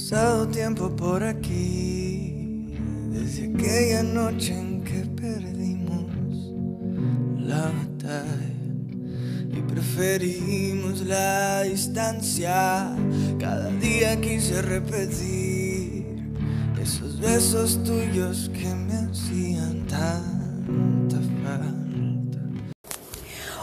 pasado tiempo por aquí, desde aquella noche en que perdimos la batalla y preferimos la distancia. Cada día quise repetir esos besos tuyos que me hacían tanta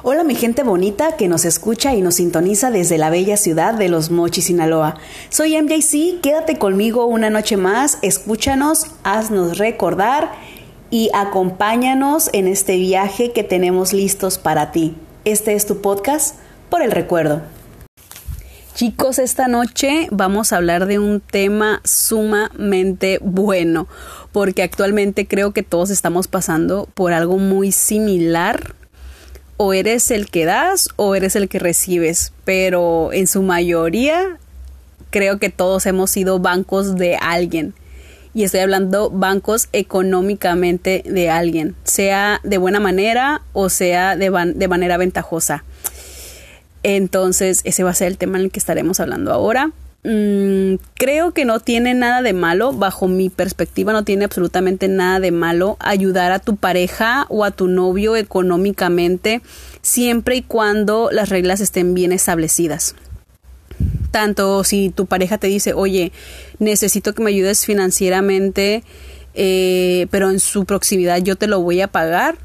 Hola mi gente bonita que nos escucha y nos sintoniza desde la bella ciudad de Los Mochis, Sinaloa. Soy MJC, quédate conmigo una noche más, escúchanos, haznos recordar y acompáñanos en este viaje que tenemos listos para ti. Este es tu podcast por el recuerdo. Chicos, esta noche vamos a hablar de un tema sumamente bueno, porque actualmente creo que todos estamos pasando por algo muy similar o eres el que das o eres el que recibes, pero en su mayoría creo que todos hemos sido bancos de alguien. Y estoy hablando bancos económicamente de alguien, sea de buena manera o sea de, de manera ventajosa. Entonces, ese va a ser el tema en el que estaremos hablando ahora. Mm, creo que no tiene nada de malo, bajo mi perspectiva, no tiene absolutamente nada de malo ayudar a tu pareja o a tu novio económicamente, siempre y cuando las reglas estén bien establecidas. Tanto si tu pareja te dice, oye, necesito que me ayudes financieramente, eh, pero en su proximidad yo te lo voy a pagar,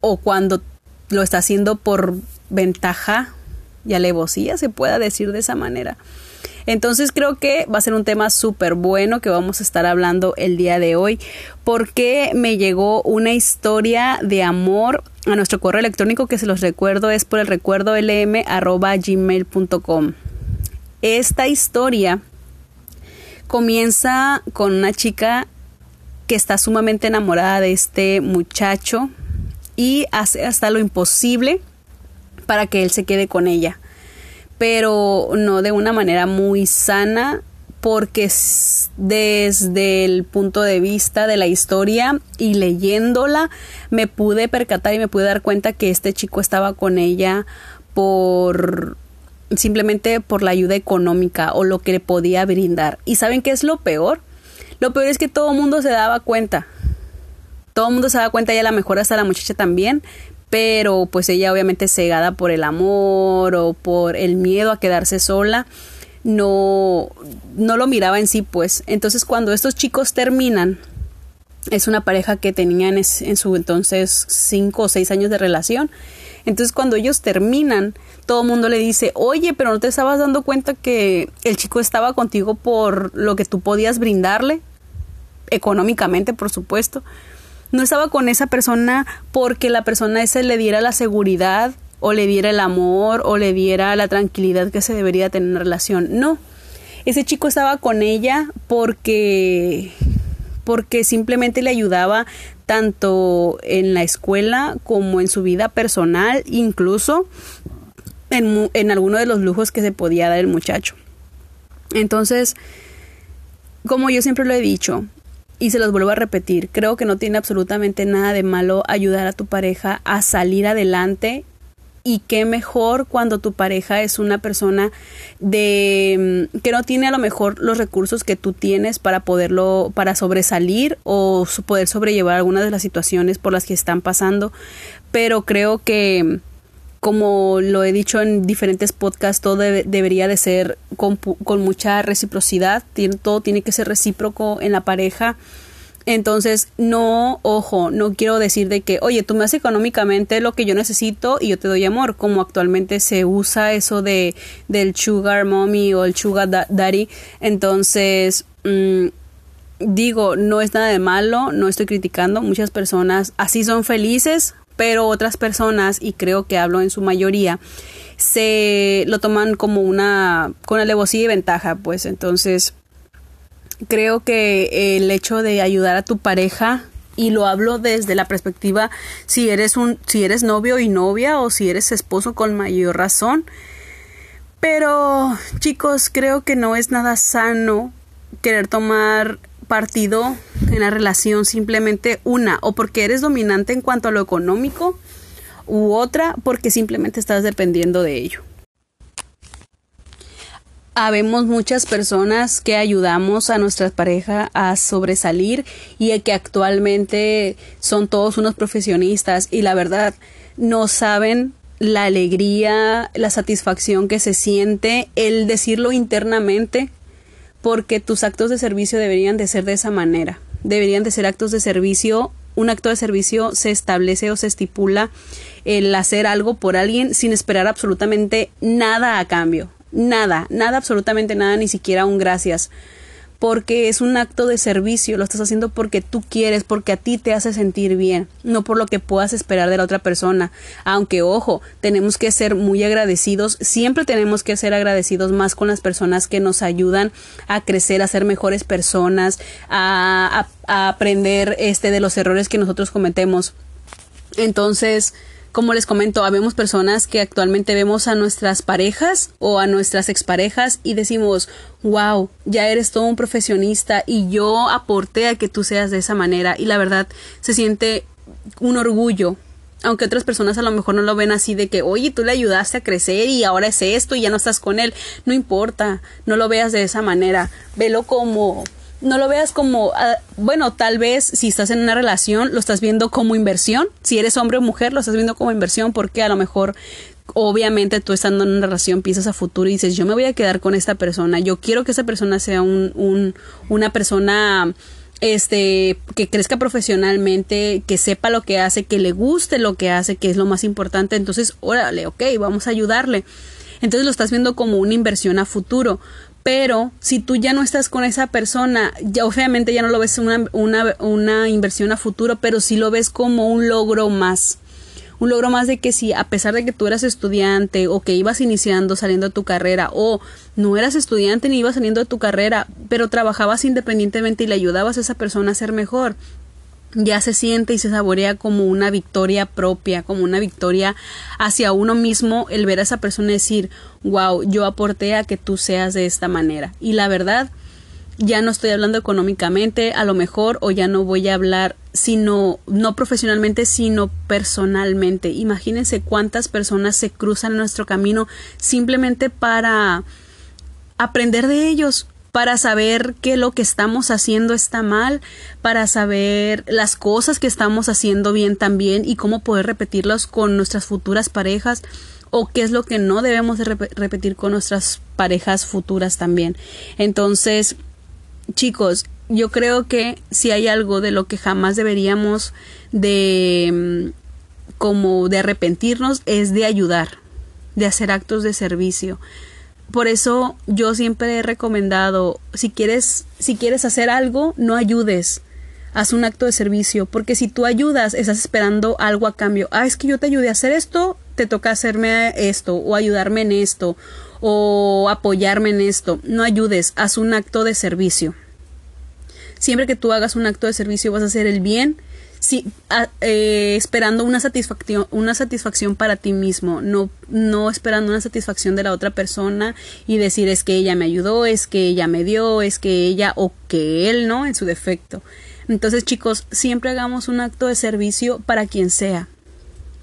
o cuando lo está haciendo por ventaja y alevosía, se pueda decir de esa manera. Entonces creo que va a ser un tema súper bueno que vamos a estar hablando el día de hoy porque me llegó una historia de amor a nuestro correo electrónico que se los recuerdo es por el recuerdo lm.gmail.com. Esta historia comienza con una chica que está sumamente enamorada de este muchacho y hace hasta lo imposible para que él se quede con ella pero no de una manera muy sana porque desde el punto de vista de la historia y leyéndola me pude percatar y me pude dar cuenta que este chico estaba con ella por simplemente por la ayuda económica o lo que le podía brindar. ¿Y saben qué es lo peor? Lo peor es que todo el mundo se daba cuenta. Todo el mundo se daba cuenta y a lo mejor hasta la muchacha también, pero pues ella obviamente cegada por el amor o por el miedo a quedarse sola, no, no lo miraba en sí pues. Entonces cuando estos chicos terminan, es una pareja que tenían en, su entonces cinco o seis años de relación. Entonces cuando ellos terminan, todo el mundo le dice, oye, pero no te estabas dando cuenta que el chico estaba contigo por lo que tú podías brindarle, económicamente, por supuesto no estaba con esa persona porque la persona esa le diera la seguridad o le diera el amor o le diera la tranquilidad que se debería tener en relación. No. Ese chico estaba con ella porque porque simplemente le ayudaba tanto en la escuela como en su vida personal, incluso en, en alguno de los lujos que se podía dar el muchacho. Entonces, como yo siempre lo he dicho, y se los vuelvo a repetir, creo que no tiene absolutamente nada de malo ayudar a tu pareja a salir adelante. Y qué mejor cuando tu pareja es una persona de mm, que no tiene a lo mejor los recursos que tú tienes para poderlo para sobresalir o poder sobrellevar algunas de las situaciones por las que están pasando, pero creo que como lo he dicho en diferentes podcasts, todo debería de ser con, mucha reciprocidad, todo tiene que ser recíproco en la pareja. Entonces, no, ojo, no quiero decir de que, oye, tú me haces económicamente lo que yo necesito y yo te doy amor, como actualmente se usa eso de del sugar mommy o el sugar daddy. Entonces, mm, digo, no es nada de malo, no estoy criticando, muchas personas así son felices, pero otras personas, y creo que hablo en su mayoría, se lo toman como una, con alevosía y ventaja, pues. Entonces creo que el hecho de ayudar a tu pareja y lo hablo desde la perspectiva si eres un si eres novio y novia o si eres esposo con mayor razón. Pero chicos creo que no es nada sano querer tomar partido en la relación simplemente una o porque eres dominante en cuanto a lo económico u otra porque simplemente estás dependiendo de ello. habemos muchas personas que ayudamos a nuestra pareja a sobresalir y que actualmente son todos unos profesionistas y la verdad no saben la alegría, la satisfacción que se siente, el decirlo internamente, porque tus actos de servicio deberían de ser de esa manera, deberían de ser actos de servicio, un acto de servicio se establece o se estipula el hacer algo por alguien sin esperar absolutamente nada a cambio nada, nada, absolutamente nada, ni siquiera un gracias. Porque es un acto de servicio, lo estás haciendo porque tú quieres, porque a ti te hace sentir bien, no por lo que puedas esperar de la otra persona. Aunque, ojo, tenemos que ser muy agradecidos, siempre tenemos que ser agradecidos más con las personas que nos ayudan a crecer, a ser mejores personas, a, a aprender este de los errores que nosotros cometemos. Entonces, como les comento, habemos personas que actualmente vemos a nuestras parejas o a nuestras exparejas y decimos, wow, ya eres todo un profesionista y yo aporté a que tú seas de esa manera y la verdad se siente un orgullo aunque otras personas a lo mejor no lo ven así de que, oye, tú le ayudaste a crecer y ahora es esto y ya no estás con él. No importa, no lo veas de esa manera. Velo como no lo veas como, ah, bueno, tal vez si estás en una relación lo estás viendo como inversión, si eres hombre o mujer lo estás viendo como inversión porque a lo mejor obviamente tú estando en una relación piensas a futuro y dices yo me voy a quedar con esta persona, yo quiero que esa persona sea un, un, una persona este que crezca profesionalmente, que sepa lo que hace, que le guste lo que hace, que es lo más importante, entonces órale, ok, vamos a ayudarle. Entonces lo estás viendo como una inversión a futuro, pero si tú ya no estás con esa persona, ya obviamente ya no lo ves una, una, una inversión a futuro, pero sí lo ves como un logro más. Un logro más de que si a pesar de que tú eras estudiante o que ibas iniciando saliendo de tu carrera o no eras estudiante ni ibas saliendo de tu carrera, pero trabajabas independientemente y le ayudabas a esa persona a ser mejor, ya se siente y se saborea como una victoria propia, como una victoria hacia uno mismo el ver a esa persona decir, wow, yo aporté a que tú seas de esta manera. Y la verdad, ya no estoy hablando económicamente, a lo mejor, o ya no voy a hablar, sino, no profesionalmente, sino personalmente. Imagínense cuántas personas se cruzan en nuestro camino simplemente para aprender de ellos, para saber que lo que estamos haciendo está mal, para saber las cosas que estamos haciendo bien también y cómo poder repetirlos con nuestras futuras parejas o qué es lo que no debemos de repetir con nuestras parejas futuras también. Entonces, chicos, yo creo que si hay algo de lo que jamás deberíamos de mm, como de arrepentirnos es de ayudar, de hacer actos de servicio por eso yo siempre he recomendado, si quieres, si quieres hacer algo, no ayudes. Haz un acto de servicio, porque si tú ayudas, estás esperando algo a cambio. Ah, es que yo te ayudé a hacer esto, te toca hacerme esto, o ayudarme en esto, o apoyarme en esto. No ayudes, haz un acto de servicio. Siempre que tú hagas un acto de servicio vas a hacer el bien sí, eh, esperando una satisfacción, una satisfacción para ti mismo, no, no esperando una satisfacción de la otra persona y decir es que ella me ayudó, es que ella me dio, es que ella o que él, ¿no? En su defecto. Entonces, chicos, siempre hagamos un acto de servicio para quien sea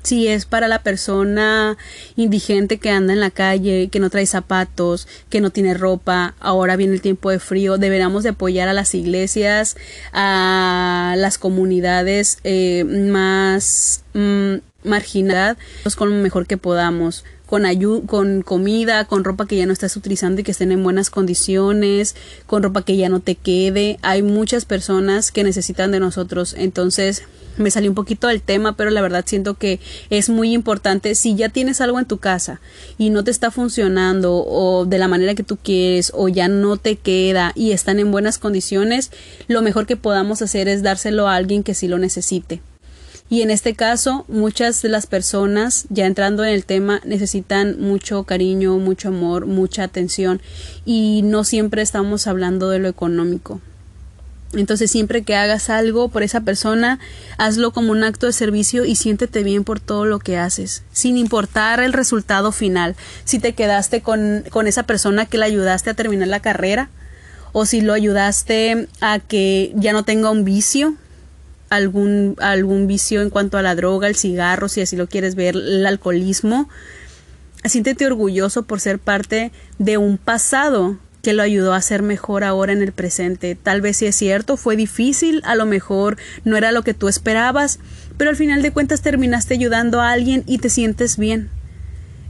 si es para la persona indigente que anda en la calle, que no trae zapatos, que no tiene ropa, ahora viene el tiempo de frío, deberíamos de apoyar a las iglesias, a las comunidades eh, más mm, marginadas con lo mejor que podamos con, con comida, con ropa que ya no estás utilizando y que estén en buenas condiciones, con ropa que ya no te quede. Hay muchas personas que necesitan de nosotros. Entonces, me salió un poquito del tema, pero la verdad siento que es muy importante. Si ya tienes algo en tu casa y no te está funcionando o de la manera que tú quieres o ya no te queda y están en buenas condiciones, lo mejor que podamos hacer es dárselo a alguien que sí lo necesite. Y en este caso, muchas de las personas, ya entrando en el tema, necesitan mucho cariño, mucho amor, mucha atención y no siempre estamos hablando de lo económico. Entonces siempre que hagas algo por esa persona, hazlo como un acto de servicio y siéntete bien por todo lo que haces, sin importar el resultado final. Si te quedaste con, con esa persona que le ayudaste a terminar la carrera, o si lo ayudaste a que ya no tenga un vicio, algún, algún vicio en cuanto a la droga, el cigarro, si así lo quieres ver, el alcoholismo. siéntete orgulloso por ser parte de un pasado que lo ayudó a ser mejor ahora en el presente. Tal vez si es cierto, fue difícil, a lo mejor no era lo que tú esperabas, pero al final de cuentas terminaste ayudando a alguien y te sientes bien.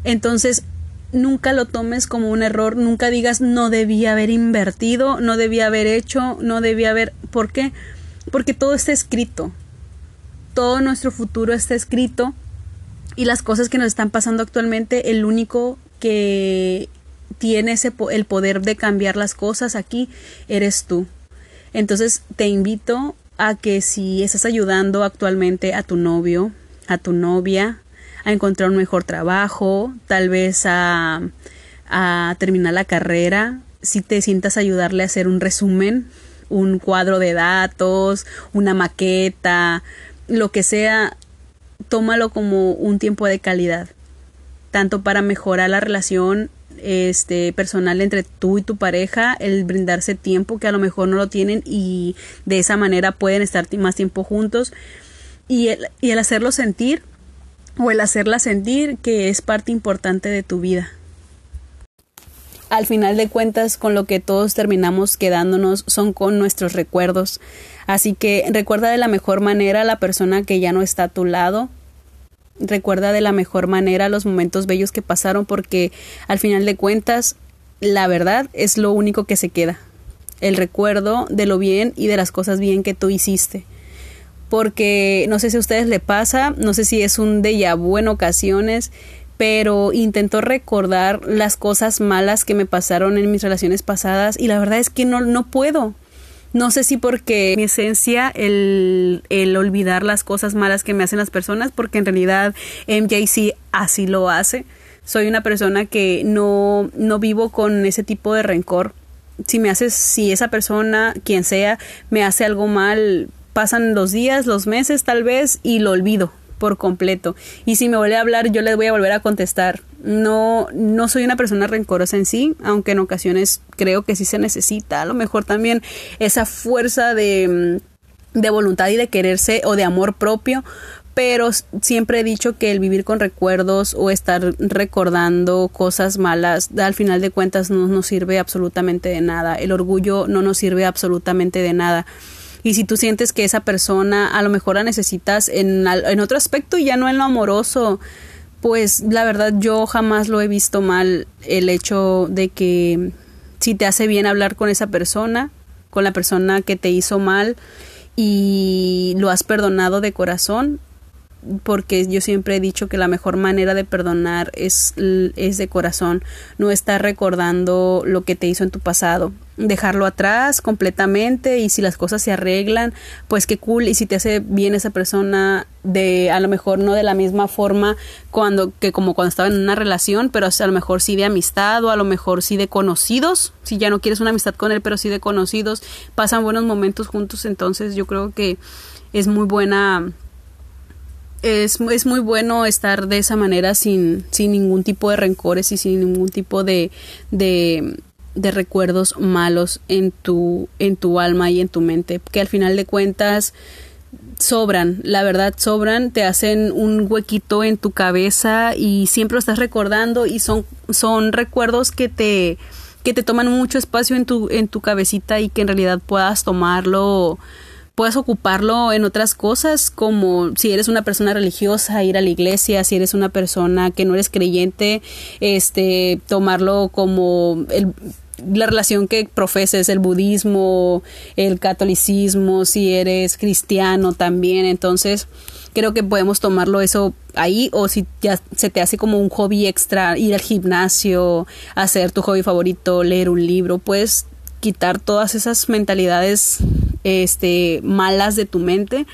Entonces, nunca lo tomes como un error, nunca digas no debía haber invertido, no debía haber hecho, no debía haber... ¿Por qué? Todo está escrito. Todo nuestro futuro está escrito y las cosas que nos están pasando actualmente, el único que tiene ese el poder de cambiar las cosas aquí eres tú. Entonces te invito a que si estás ayudando actualmente a tu novio, a tu novia, a encontrar un mejor trabajo, tal vez a terminar la carrera, si te sientas ayudarle a hacer un resumen, un cuadro de datos, una maqueta, lo que sea, tómalo como un tiempo de calidad, tanto para mejorar la relación este personal entre tú y tu pareja, el brindarse tiempo que a lo mejor no lo tienen y de esa manera pueden estar más tiempo juntos y el, y el hacerlo sentir o el hacerla sentir que es parte importante de tu vida. Al final de cuentas, con lo que todos terminamos quedándonos son con nuestros recuerdos. Así que recuerda de la mejor manera a la persona que ya no está a tu lado, recuerda de la mejor manera los momentos bellos que pasaron porque al final de cuentas la verdad es lo único que se queda. El recuerdo de lo bien y de las cosas bien que tú hiciste. Porque no sé si a ustedes le pasa, no sé si es un déjà vu en ocasiones, pero intento recordar las cosas malas que me pasaron en mis relaciones pasadas y la verdad es que no, no puedo. No sé si porque mi esencia el, el olvidar las cosas malas que me hacen las personas, porque en realidad MJC así lo hace. Soy una persona que no, no vivo con ese tipo de rencor. Si me haces, si esa persona, quien sea, me hace algo mal, pasan los días, los meses tal vez y lo olvido por completo. Y si me vuelve a hablar, yo le voy a volver a contestar. No, no soy una persona rencorosa en sí, aunque en ocasiones creo que sí se necesita. A lo mejor también esa fuerza de, de voluntad y de quererse o de amor propio pero siempre he dicho que el vivir con recuerdos o estar recordando cosas malas al final de cuentas no nos sirve absolutamente de nada el orgullo no nos sirve absolutamente de nada y si tú sientes que esa persona a lo mejor la necesitas en, en otro aspecto y ya no en lo amoroso, pues la verdad yo jamás lo he visto mal el hecho de que si te hace bien hablar con esa persona, con la persona que te hizo mal y lo has perdonado de corazón, porque yo siempre he dicho que la mejor manera de perdonar es, es de corazón, no estar recordando lo que te hizo en tu pasado, dejarlo atrás completamente y si las cosas se arreglan, pues qué cool. Y si te hace bien esa persona de a lo mejor no de la misma forma cuando que como cuando estaba en una relación, pero a lo mejor sí de amistad o a lo mejor sí de conocidos, si ya no quieres una amistad con él, pero sí de conocidos, pasan buenos momentos juntos, entonces yo creo que es muy buena es, es, muy bueno estar de esa manera sin, sin ningún tipo de rencores y sin ningún tipo de, de, recuerdos malos en tu, en tu alma y en tu mente, que al final de cuentas sobran, la verdad sobran, te hacen un huequito en tu cabeza y siempre lo estás recordando y son, son recuerdos que te, que te toman mucho espacio en tu, en tu cabecita y que en realidad puedas tomarlo puedes ocuparlo en otras cosas como si eres una persona religiosa ir a la iglesia si eres una persona que no eres creyente este tomarlo como la relación que profeses el budismo el catolicismo si eres cristiano también. Entonces creo que podemos tomarlo eso ahí o si ya se te hace como un hobby extra ir al gimnasio hacer tu hobby favorito leer un libro puedes quitar todas esas mentalidades este malas de tu mente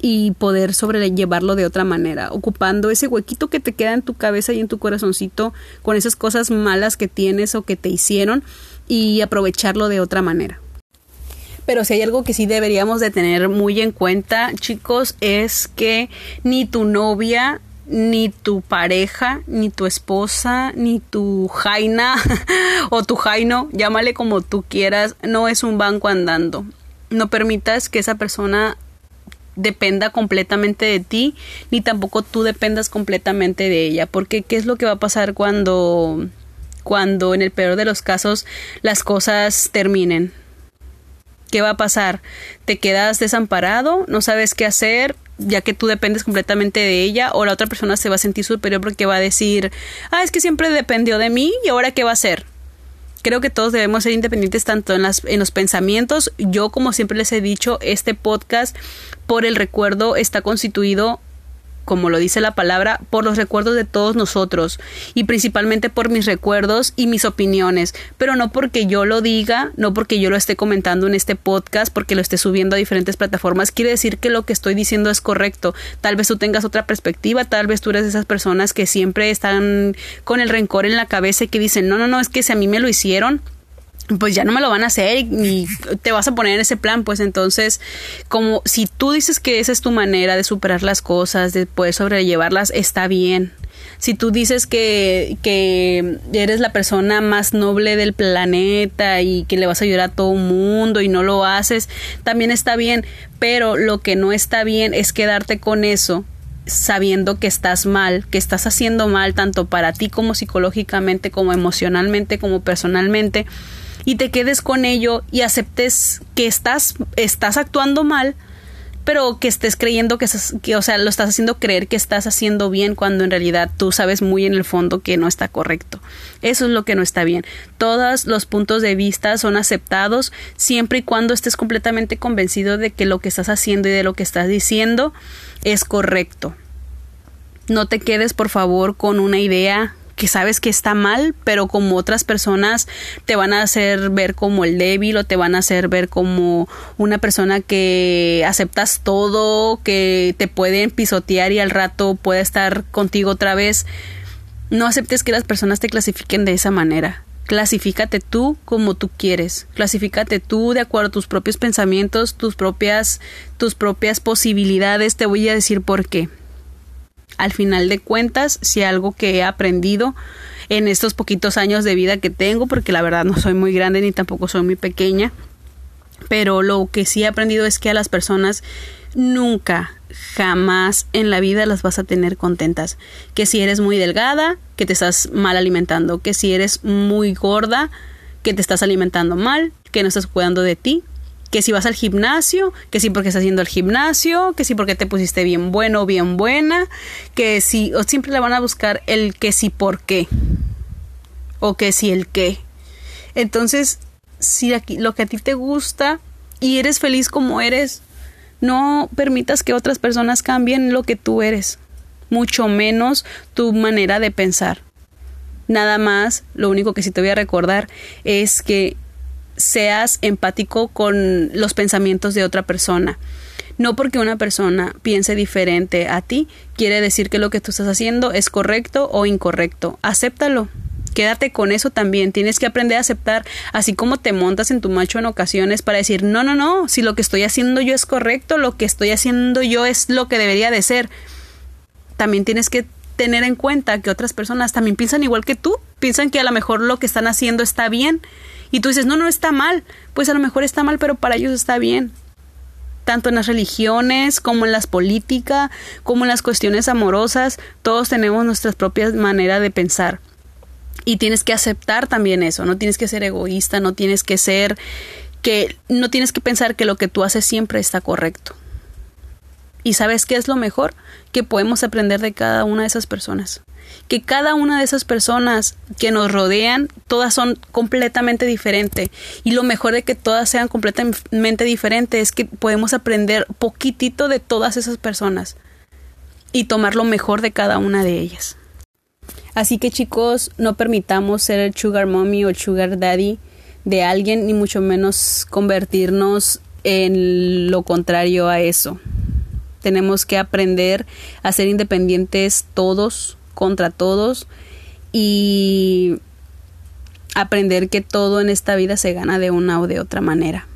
y poder sobrellevarlo de otra manera, ocupando ese huequito que te queda en tu cabeza y en tu corazoncito con esas cosas malas que tienes o que te hicieron y aprovecharlo de otra manera. Pero si hay algo que sí deberíamos de tener muy en cuenta, chicos, es que ni tu novia ni tu pareja, ni tu esposa, ni tu jaina o tu jaino, llámale como tú quieras, no es un banco andando. No permitas que esa persona dependa completamente de ti, ni tampoco tú dependas completamente de ella, porque ¿qué es lo que va a pasar cuando cuando en el peor de los casos las cosas terminen? ¿Qué va a pasar? ¿Te quedas desamparado? ¿No sabes qué hacer? ya que tú dependes completamente de ella o la otra persona se va a sentir superior porque va a decir, ah, es que siempre dependió de mí y ahora qué va a hacer. Creo que todos debemos ser independientes tanto en, las, en los pensamientos. Yo, como siempre les he dicho, este podcast por el recuerdo está constituido como lo dice la palabra, por los recuerdos de todos nosotros y principalmente por mis recuerdos y mis opiniones, pero no porque yo lo diga, no porque yo lo esté comentando en este podcast, porque lo esté subiendo a diferentes plataformas, quiere decir que lo que estoy diciendo es correcto. Tal vez tú tengas otra perspectiva, tal vez tú eres de esas personas que siempre están con el rencor en la cabeza y que dicen, no, no, no, es que si a mí me lo hicieron, pues ya no me lo van a hacer y te vas a poner en ese plan, pues entonces, como si tú dices que esa es tu manera de superar las cosas, de poder sobrellevarlas, está bien. Si tú dices que, que eres la persona más noble del planeta y que le vas a ayudar a todo el mundo y no lo haces, también está bien, pero lo que no está bien es quedarte con eso sabiendo que estás mal, que estás haciendo mal tanto para ti como psicológicamente, como emocionalmente, como personalmente y te quedes con ello y aceptes que estás, estás actuando mal, pero que estés creyendo que, que, o sea, lo estás haciendo creer que estás haciendo bien cuando en realidad tú sabes muy en el fondo que no está correcto. Eso es lo que no está bien. Todos los puntos de vista son aceptados siempre y cuando estés completamente convencido de que lo que estás haciendo y de lo que estás diciendo es correcto. No te quedes, por favor, con una idea que sabes que está mal, pero como otras personas te van a hacer ver como el débil o te van a hacer ver como una persona que aceptas todo, que te pueden pisotear y al rato puede estar contigo otra vez. No aceptes que las personas te clasifiquen de esa manera. Clasifícate tú como tú quieres. Clasifícate tú de acuerdo a tus propios pensamientos, tus propias tus propias posibilidades. Te voy a decir por qué al final de cuentas, si algo que he aprendido en estos poquitos años de vida que tengo, porque la verdad no soy muy grande ni tampoco soy muy pequeña, pero lo que sí he aprendido es que a las personas nunca, jamás en la vida las vas a tener contentas. Que si eres muy delgada, que te estás mal alimentando, que si eres muy gorda, que te estás alimentando mal, que no estás cuidando de ti, que si vas al gimnasio, que si porque estás haciendo el gimnasio, que si porque te pusiste bien bueno o bien buena, que si, o siempre le van a buscar el que si por qué, o que si el qué. Entonces, si aquí, lo que a ti te gusta y eres feliz como eres, no permitas que otras personas cambien lo que tú eres, mucho menos tu manera de pensar. Nada más, lo único que sí te voy a recordar es que seas empático con los pensamientos de otra persona. No porque una persona piense diferente a ti, quiere decir que lo que tú estás haciendo es correcto o incorrecto. Acéptalo. Quédate con eso también. Tienes que aprender a aceptar, así como te montas en tu macho en ocasiones para decir, no, no, no, si lo que estoy haciendo yo es correcto, lo que estoy haciendo yo es lo que debería de ser. También tienes que tener en cuenta que otras personas también piensan igual que tú, piensan que a lo mejor lo que están haciendo está bien y tú dices, no, no está mal, pues a lo mejor está mal, pero para ellos está bien. Tanto en las religiones como en las políticas, como en las cuestiones amorosas, todos tenemos nuestras propias maneras de pensar. Y tienes que aceptar también eso, no tienes que ser egoísta, no tienes que ser que no tienes que pensar que lo que tú haces siempre está correcto. ¿Y sabes qué es lo mejor? Que podemos aprender de cada una de esas personas que cada una de esas personas que nos rodean, todas son completamente diferentes. Y lo mejor de que todas sean completamente diferentes es que podemos aprender poquitito de todas esas personas y tomar lo mejor de cada una de ellas. Así que chicos, no permitamos ser el sugar mommy o sugar daddy de alguien, ni mucho menos convertirnos en lo contrario a eso. Tenemos que aprender a ser independientes todos, contra todos y aprender que todo en esta vida se gana de una o de otra manera.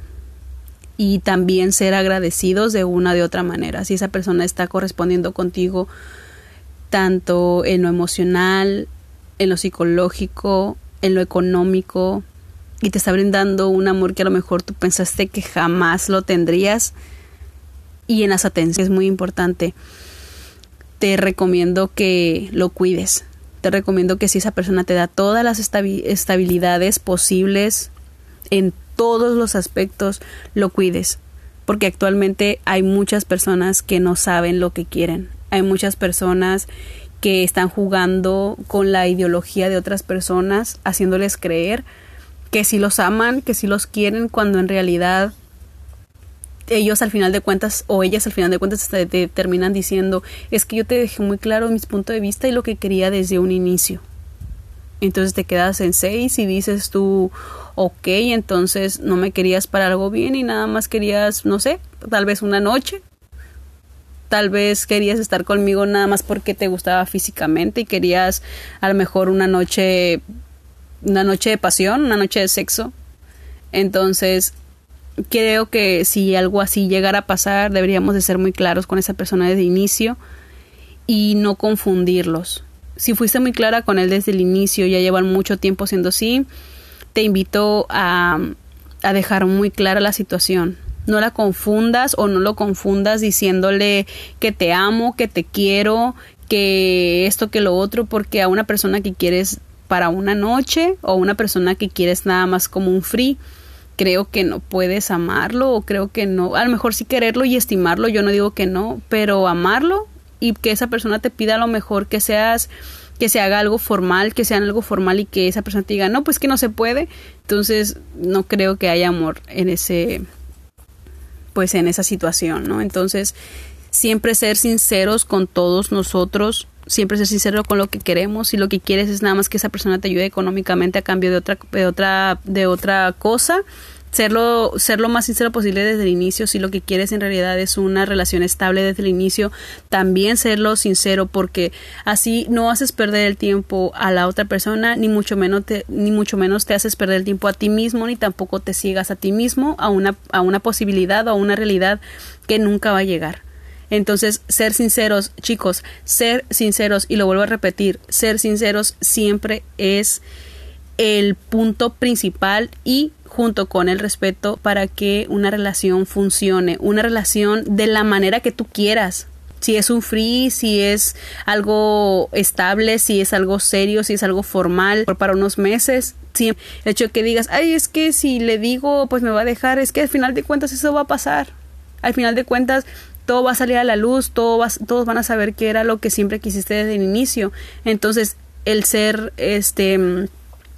Y también ser agradecidos de una o de otra manera. Si esa persona está correspondiendo contigo tanto en lo emocional, en lo psicológico, en lo económico, y te está brindando un amor que a lo mejor tú pensaste que jamás lo tendrías, y en las atenciones. Es muy importante. Te recomiendo que lo cuides. Te recomiendo que si esa persona te da todas las estabilidades posibles en todos los aspectos, lo cuides. Porque actualmente hay muchas personas que no saben lo que quieren. Hay muchas personas que están jugando con la ideología de otras personas, haciéndoles creer que si los aman, que si los quieren, cuando en realidad ellos al final de cuentas o ellas al final de cuentas te, terminan diciendo es que yo te dejé muy claro mis puntos de vista y lo que quería desde un inicio. Entonces te quedas en seis y dices tú, ok, entonces no me querías para algo bien y nada más querías, no sé, tal vez una noche. Tal vez querías estar conmigo nada más porque te gustaba físicamente y querías a lo mejor una noche, una noche de pasión, una noche de sexo. Entonces, creo que si algo así llegara a pasar, deberíamos de ser muy claros con esa persona desde el inicio y no confundirlos. Si fuiste muy clara con él desde el inicio, ya llevan mucho tiempo siendo así, te invito a, a dejar muy clara la situación. No la confundas o no lo confundas diciéndole que te amo, que te quiero, que esto, que lo otro, porque a una persona que quieres para una noche o una persona que quieres nada más como un free, creo que no puedes amarlo o creo que no, a lo mejor sí quererlo y estimarlo, yo no digo que no, pero amarlo y que esa persona te pida a lo mejor que seas que se haga algo formal, que sea algo formal y que esa persona te diga, no, pues que no se puede. Entonces, no creo que haya amor en ese, pues en esa situación, ¿no? Entonces, siempre ser sinceros con todos nosotros, siempre ser sincero con lo que queremos. Si lo que quieres es nada más que esa persona te ayude económicamente a cambio de otra, de otra, de otra cosa, serlo, ser lo más sincero posible desde el inicio. Si lo que quieres en realidad es una relación estable desde el inicio, también serlo sincero porque así no haces perder el tiempo a la otra persona, ni mucho menos te, ni mucho menos te haces perder el tiempo a ti mismo, ni tampoco te ciegas a ti mismo a una, a una posibilidad o a una realidad que nunca va a llegar. Entonces, ser sinceros, chicos, ser sinceros, y lo vuelvo a repetir, ser sinceros siempre es el punto principal y junto con el respeto para que una relación funcione, una relación de la manera que tú quieras. Si es un free, si es algo estable, si es algo serio, si es algo formal, para unos meses, el hecho de que digas, ay, es que si le digo, pues me va a dejar, es que al final de cuentas eso va a pasar. Al final de cuentas todo va a salir a la luz, todo todos van a saber que era lo que siempre quisiste desde el inicio. Entonces, el ser este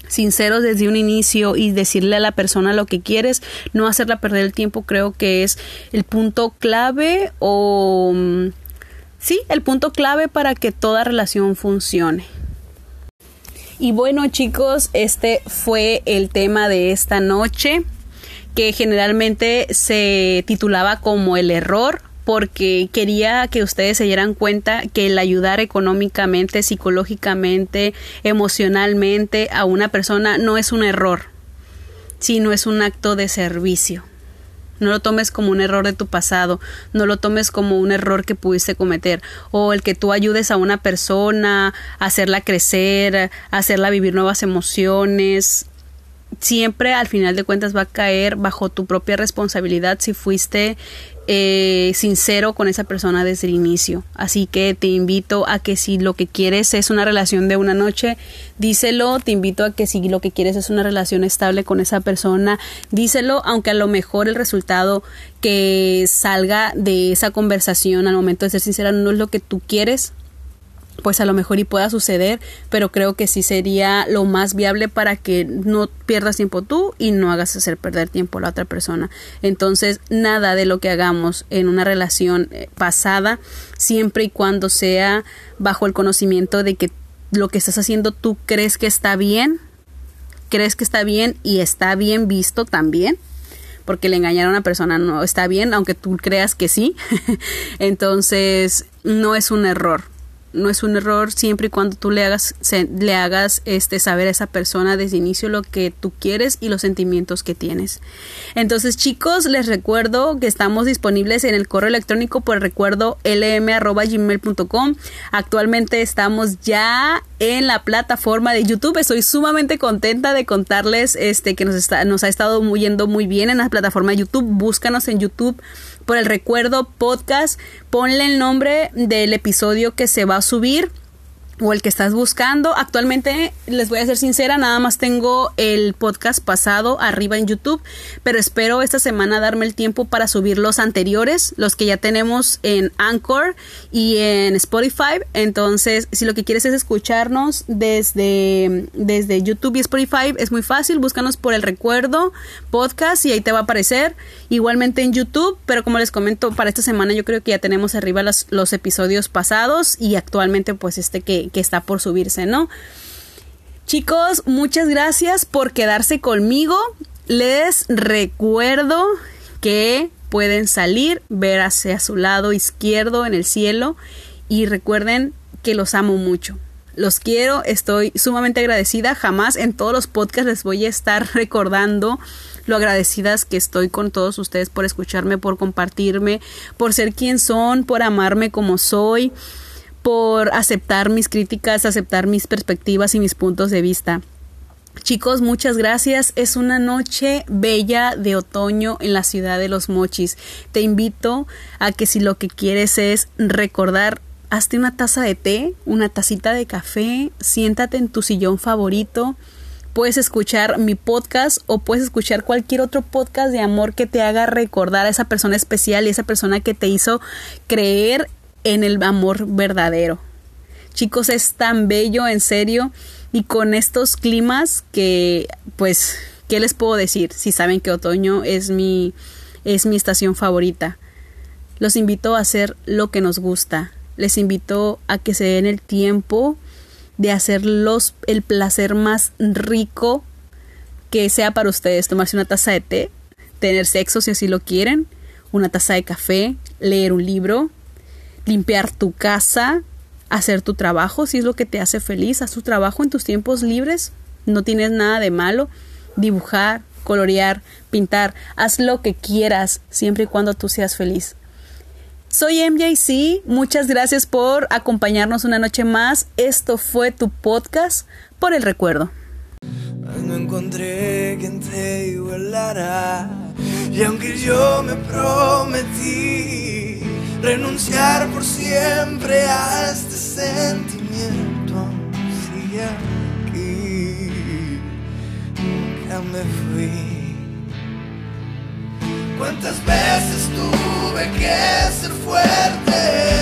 sinceros desde un inicio y decirle a la persona lo que quieres, no hacerla perder el tiempo, creo que es el punto clave o sí, el punto clave para que toda relación funcione. Y bueno, chicos, este fue el tema de esta noche que generalmente se titulaba como el error porque quería que ustedes se dieran cuenta que el ayudar económicamente, psicológicamente, emocionalmente a una persona no es un error, sino es un acto de servicio. No lo tomes como un error de tu pasado, no lo tomes como un error que pudiste cometer, o el que tú ayudes a una persona a hacerla crecer, a hacerla vivir nuevas emociones, siempre al final de cuentas va a caer bajo tu propia responsabilidad si fuiste eh, sincero con esa persona desde el inicio. Así que te invito a que si lo que quieres es una relación de una noche, díselo. Te invito a que si lo que quieres es una relación estable con esa persona, díselo, aunque a lo mejor el resultado que salga de esa conversación al momento de ser sincera no es lo que tú quieres, pues a lo mejor y pueda suceder, pero creo que sí sería lo más viable para que no pierdas tiempo tú y no hagas hacer perder tiempo a la otra persona. Entonces, nada de lo que hagamos en una relación eh, pasada, siempre y cuando sea bajo el conocimiento de que lo que estás haciendo tú crees que está bien, crees que está bien y está bien visto también, porque le engañar a una persona no está bien, aunque tú creas que sí. Entonces, no es un error no es un error siempre y cuando tú le hagas le hagas este saber a esa persona desde inicio lo que tú quieres y los sentimientos que tienes. Entonces, chicos, les recuerdo que estamos disponibles en el correo electrónico por recuerdo lm@gmail.com. Actualmente estamos ya en la plataforma de YouTube. Estoy sumamente contenta de contarles este que nos está nos ha estado yendo muy bien en la plataforma de YouTube. Búscanos en YouTube por el recuerdo podcast. Ponle el nombre del episodio que se va a subir o el que estás buscando. Actualmente, les voy a ser sincera, nada más tengo el podcast pasado arriba en YouTube, pero espero esta semana darme el tiempo para subir los anteriores, los que ya tenemos en Anchor y en Spotify. Entonces, si lo que quieres es escucharnos desde, desde YouTube y Spotify, es muy fácil, búscanos por el recuerdo podcast y ahí te va a aparecer. Igualmente en YouTube, pero como les comento, para esta semana yo creo que ya tenemos arriba los, los episodios pasados y actualmente pues este que, que, está por subirse, ¿no? Chicos, muchas gracias por quedarse conmigo. Les recuerdo que pueden salir, ver hacia su lado izquierdo en el cielo y recuerden que los amo mucho. Los quiero, estoy sumamente agradecida. Jamás en todos los podcasts les voy a estar recordando lo agradecidas que estoy con todos ustedes por escucharme, por compartirme, por ser quien son, por amarme como soy por aceptar mis críticas, aceptar mis perspectivas y mis puntos de vista. Chicos, muchas gracias. Es una noche bella de otoño en la ciudad de los mochis. Te invito a que si lo que quieres es recordar, hazte una taza de té, una tacita de café, siéntate en tu sillón favorito. Puedes escuchar mi podcast o puedes escuchar cualquier otro podcast de amor que te haga recordar a esa persona especial y esa persona que te hizo creer en el amor verdadero. Chicos, es tan bello, en serio, y con estos climas que, pues, ¿qué les puedo decir? Si saben que otoño es mi, es mi estación favorita. Los invito a hacer lo que nos gusta. Les invito a que se den el tiempo de hacerlos el placer más rico que sea para ustedes. Tomarse una taza de té, tener sexo si así lo quieren, una taza de café, leer un libro, limpiar tu casa, hacer tu trabajo, si es lo que te hace feliz, haz tu trabajo en tus tiempos libres, no tienes nada de malo, dibujar, colorear, pintar, haz lo que quieras, siempre y cuando tú seas feliz. Soy MJC, muchas gracias por acompañarnos una noche más. Esto fue tu podcast por el recuerdo. No encontré quien te igualara, y aunque yo me prometí renunciar por siempre a este sentimiento. Sigue aquí, nunca me fui. ¿Cuántas veces tuve que ser fuerte?